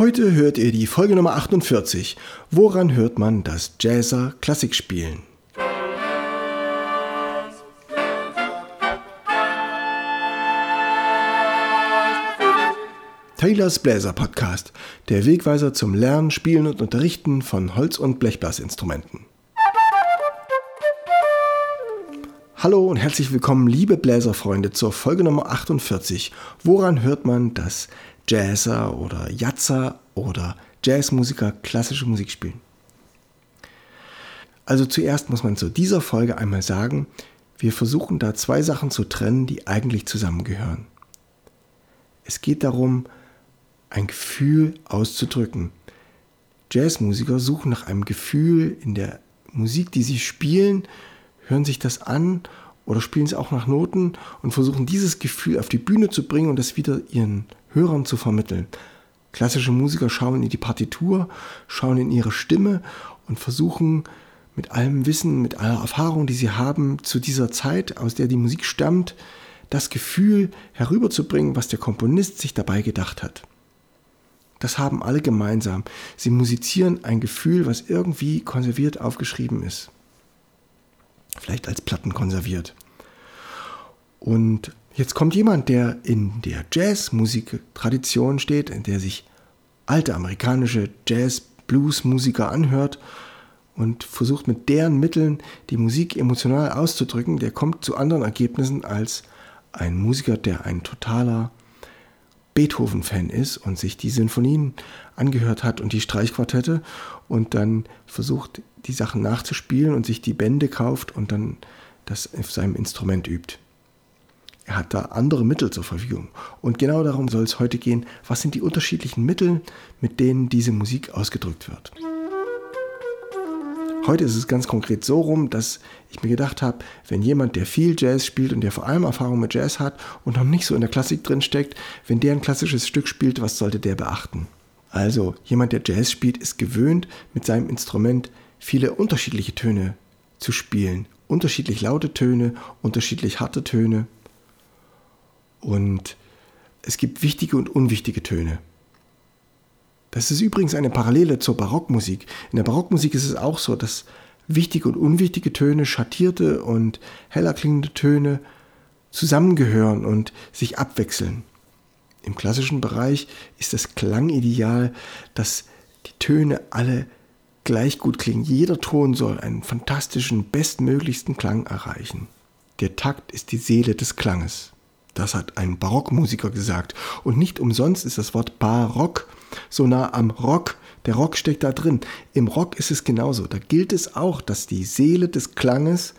Heute hört ihr die Folge Nummer 48. Woran hört man, dass Jazzer Klassik spielen? Taylors Bläser Podcast, der Wegweiser zum Lernen, Spielen und Unterrichten von Holz- und Blechblasinstrumenten. Hallo und herzlich willkommen, liebe Bläserfreunde, zur Folge Nummer 48. Woran hört man, dass Jazzer oder Jatzer oder Jazzmusiker klassische Musik spielen? Also zuerst muss man zu dieser Folge einmal sagen, wir versuchen da zwei Sachen zu trennen, die eigentlich zusammengehören. Es geht darum, ein Gefühl auszudrücken. Jazzmusiker suchen nach einem Gefühl in der Musik, die sie spielen, hören sich das an oder spielen es auch nach Noten und versuchen dieses Gefühl auf die Bühne zu bringen und das wieder ihren Hörern zu vermitteln. Klassische Musiker schauen in die Partitur, schauen in ihre Stimme und versuchen mit allem Wissen, mit aller Erfahrung, die sie haben zu dieser Zeit, aus der die Musik stammt, das Gefühl herüberzubringen, was der Komponist sich dabei gedacht hat. Das haben alle gemeinsam. Sie musizieren ein Gefühl, was irgendwie konserviert aufgeschrieben ist. Vielleicht als Platten konserviert. Und jetzt kommt jemand, der in der Jazzmusik-Tradition steht, in der sich alte amerikanische Jazz-Blues-Musiker anhört und versucht mit deren Mitteln die Musik emotional auszudrücken, der kommt zu anderen Ergebnissen als ein Musiker, der ein totaler Beethoven-Fan ist und sich die Sinfonien angehört hat und die Streichquartette und dann versucht, die Sachen nachzuspielen und sich die Bände kauft und dann das auf seinem Instrument übt. Er hat da andere Mittel zur Verfügung. Und genau darum soll es heute gehen. Was sind die unterschiedlichen Mittel, mit denen diese Musik ausgedrückt wird? Heute ist es ganz konkret so rum, dass ich mir gedacht habe, wenn jemand, der viel Jazz spielt und der vor allem Erfahrung mit Jazz hat und noch nicht so in der Klassik drin steckt, wenn der ein klassisches Stück spielt, was sollte der beachten? Also, jemand, der Jazz spielt, ist gewöhnt, mit seinem Instrument viele unterschiedliche Töne zu spielen. Unterschiedlich laute Töne, unterschiedlich harte Töne. Und es gibt wichtige und unwichtige Töne. Das ist übrigens eine Parallele zur Barockmusik. In der Barockmusik ist es auch so, dass wichtige und unwichtige Töne, schattierte und heller klingende Töne zusammengehören und sich abwechseln. Im klassischen Bereich ist das Klangideal, dass die Töne alle gleich gut klingen. Jeder Ton soll einen fantastischen, bestmöglichsten Klang erreichen. Der Takt ist die Seele des Klanges. Das hat ein Barockmusiker gesagt. Und nicht umsonst ist das Wort Barock so nah am Rock. Der Rock steckt da drin. Im Rock ist es genauso. Da gilt es auch, dass die Seele des Klanges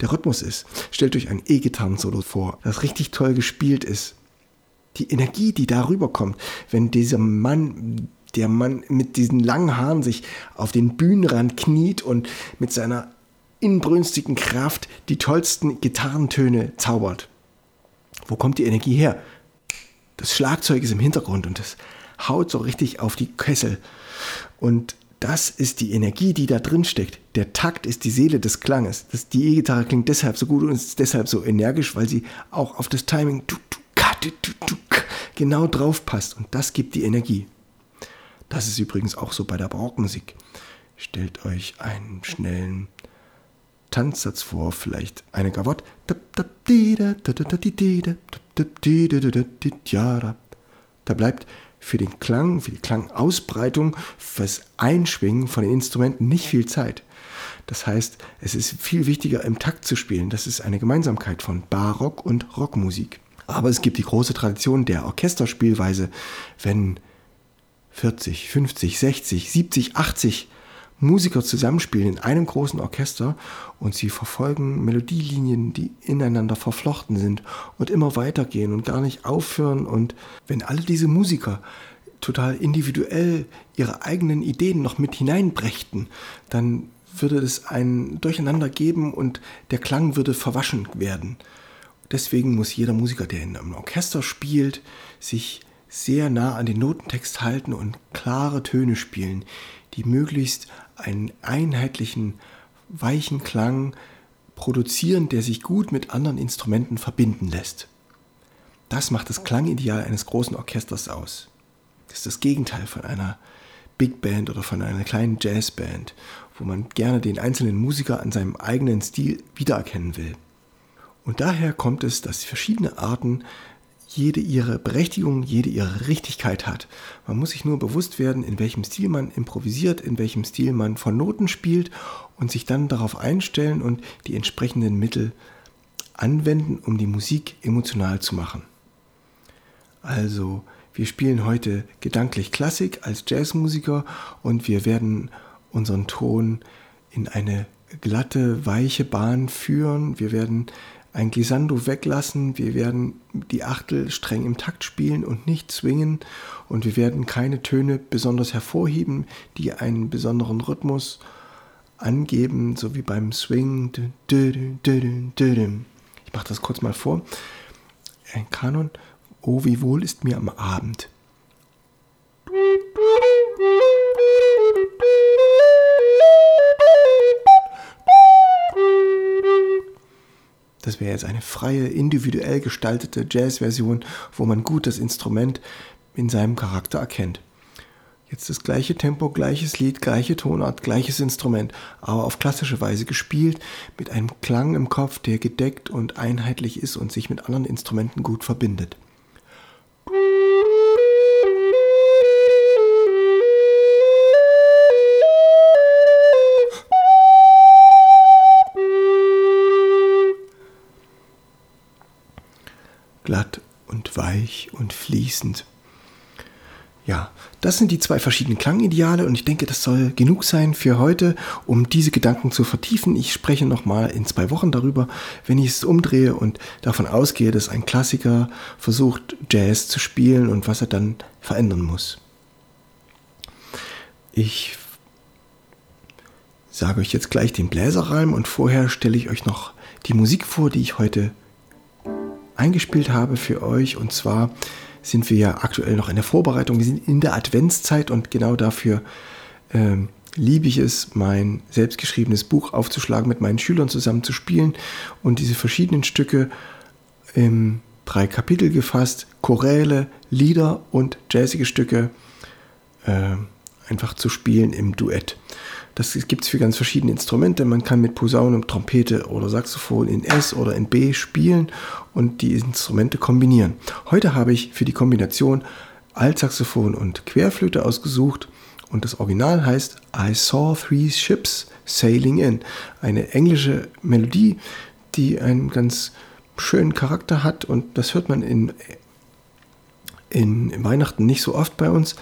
der Rhythmus ist. Stellt euch ein E-Gitarren-Solo vor, das richtig toll gespielt ist. Die Energie, die darüber kommt, wenn dieser Mann, der Mann mit diesen langen Haaren sich auf den Bühnenrand kniet und mit seiner inbrünstigen Kraft die tollsten Gitarrentöne zaubert. Wo kommt die Energie her? Das Schlagzeug ist im Hintergrund und das haut so richtig auf die Kessel. Und das ist die Energie, die da drin steckt. Der Takt ist die Seele des Klanges. Das, die E-Gitarre klingt deshalb so gut und ist deshalb so energisch, weil sie auch auf das Timing genau drauf passt. Und das gibt die Energie. Das ist übrigens auch so bei der Barockmusik. Stellt euch einen schnellen Tanzsatz vor, vielleicht eine Gavotte. Da bleibt für den Klang, für die Klangausbreitung, fürs Einschwingen von den Instrumenten nicht viel Zeit. Das heißt, es ist viel wichtiger, im Takt zu spielen. Das ist eine Gemeinsamkeit von Barock und Rockmusik. Aber es gibt die große Tradition der Orchesterspielweise, wenn 40, 50, 60, 70, 80 Musiker zusammenspielen in einem großen Orchester und sie verfolgen Melodielinien, die ineinander verflochten sind und immer weitergehen und gar nicht aufhören. Und wenn alle diese Musiker total individuell ihre eigenen Ideen noch mit hineinbrächten, dann würde es ein Durcheinander geben und der Klang würde verwaschen werden. Deswegen muss jeder Musiker, der in einem Orchester spielt, sich sehr nah an den Notentext halten und klare Töne spielen, die möglichst einen einheitlichen, weichen Klang produzieren, der sich gut mit anderen Instrumenten verbinden lässt. Das macht das Klangideal eines großen Orchesters aus. Das ist das Gegenteil von einer Big Band oder von einer kleinen Jazzband, wo man gerne den einzelnen Musiker an seinem eigenen Stil wiedererkennen will. Und daher kommt es, dass verschiedene Arten jede ihre Berechtigung, jede ihre Richtigkeit hat. Man muss sich nur bewusst werden, in welchem Stil man improvisiert, in welchem Stil man von Noten spielt und sich dann darauf einstellen und die entsprechenden Mittel anwenden, um die Musik emotional zu machen. Also, wir spielen heute gedanklich Klassik als Jazzmusiker und wir werden unseren Ton in eine glatte, weiche Bahn führen. Wir werden ein Glissando weglassen, wir werden die Achtel streng im Takt spielen und nicht zwingen und wir werden keine Töne besonders hervorheben, die einen besonderen Rhythmus angeben, so wie beim Swing. Ich mache das kurz mal vor. Ein Kanon. Oh, wie wohl ist mir am Abend. Das wäre jetzt eine freie, individuell gestaltete Jazz-Version, wo man gut das Instrument in seinem Charakter erkennt. Jetzt das gleiche Tempo, gleiches Lied, gleiche Tonart, gleiches Instrument, aber auf klassische Weise gespielt, mit einem Klang im Kopf, der gedeckt und einheitlich ist und sich mit anderen Instrumenten gut verbindet. Fließend. Ja, das sind die zwei verschiedenen Klangideale und ich denke, das soll genug sein für heute, um diese Gedanken zu vertiefen. Ich spreche nochmal in zwei Wochen darüber, wenn ich es umdrehe und davon ausgehe, dass ein Klassiker versucht, Jazz zu spielen und was er dann verändern muss. Ich sage euch jetzt gleich den Bläserreim und vorher stelle ich euch noch die Musik vor, die ich heute eingespielt habe für euch. Und zwar sind wir ja aktuell noch in der Vorbereitung. Wir sind in der Adventszeit und genau dafür ähm, liebe ich es, mein selbstgeschriebenes Buch aufzuschlagen, mit meinen Schülern zusammen zu spielen und diese verschiedenen Stücke in drei Kapitel gefasst, Choräle, Lieder und jazzige Stücke äh, einfach zu spielen im Duett. Das gibt es für ganz verschiedene Instrumente. Man kann mit Posaune, Trompete oder Saxophon in S oder in B spielen und die Instrumente kombinieren. Heute habe ich für die Kombination Altsaxophon und Querflöte ausgesucht und das Original heißt I Saw Three Ships Sailing In. Eine englische Melodie, die einen ganz schönen Charakter hat und das hört man in, in, in Weihnachten nicht so oft bei uns,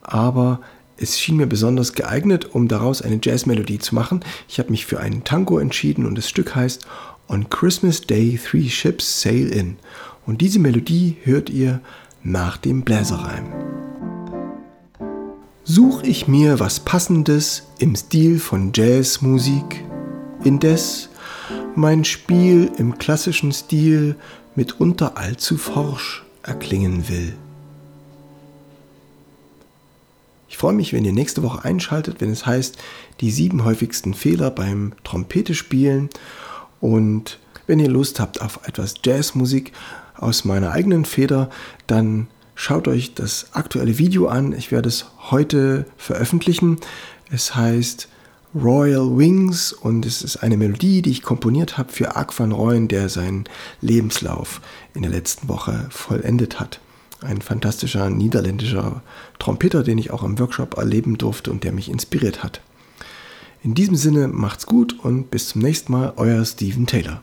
aber es schien mir besonders geeignet, um daraus eine Jazzmelodie zu machen. Ich habe mich für einen Tango entschieden und das Stück heißt On Christmas Day Three Ships Sail In. Und diese Melodie hört ihr nach dem Bläserreim. Such ich mir was Passendes im Stil von Jazzmusik, indes mein Spiel im klassischen Stil mitunter allzu forsch erklingen will. Freue mich, wenn ihr nächste Woche einschaltet, wenn es heißt, die sieben häufigsten Fehler beim Trompete spielen. Und wenn ihr Lust habt auf etwas Jazzmusik aus meiner eigenen Feder, dann schaut euch das aktuelle Video an. Ich werde es heute veröffentlichen. Es heißt Royal Wings und es ist eine Melodie, die ich komponiert habe für Ark van Rooyen, der seinen Lebenslauf in der letzten Woche vollendet hat ein fantastischer niederländischer Trompeter, den ich auch im Workshop erleben durfte und der mich inspiriert hat. In diesem Sinne macht's gut und bis zum nächsten Mal, euer Steven Taylor.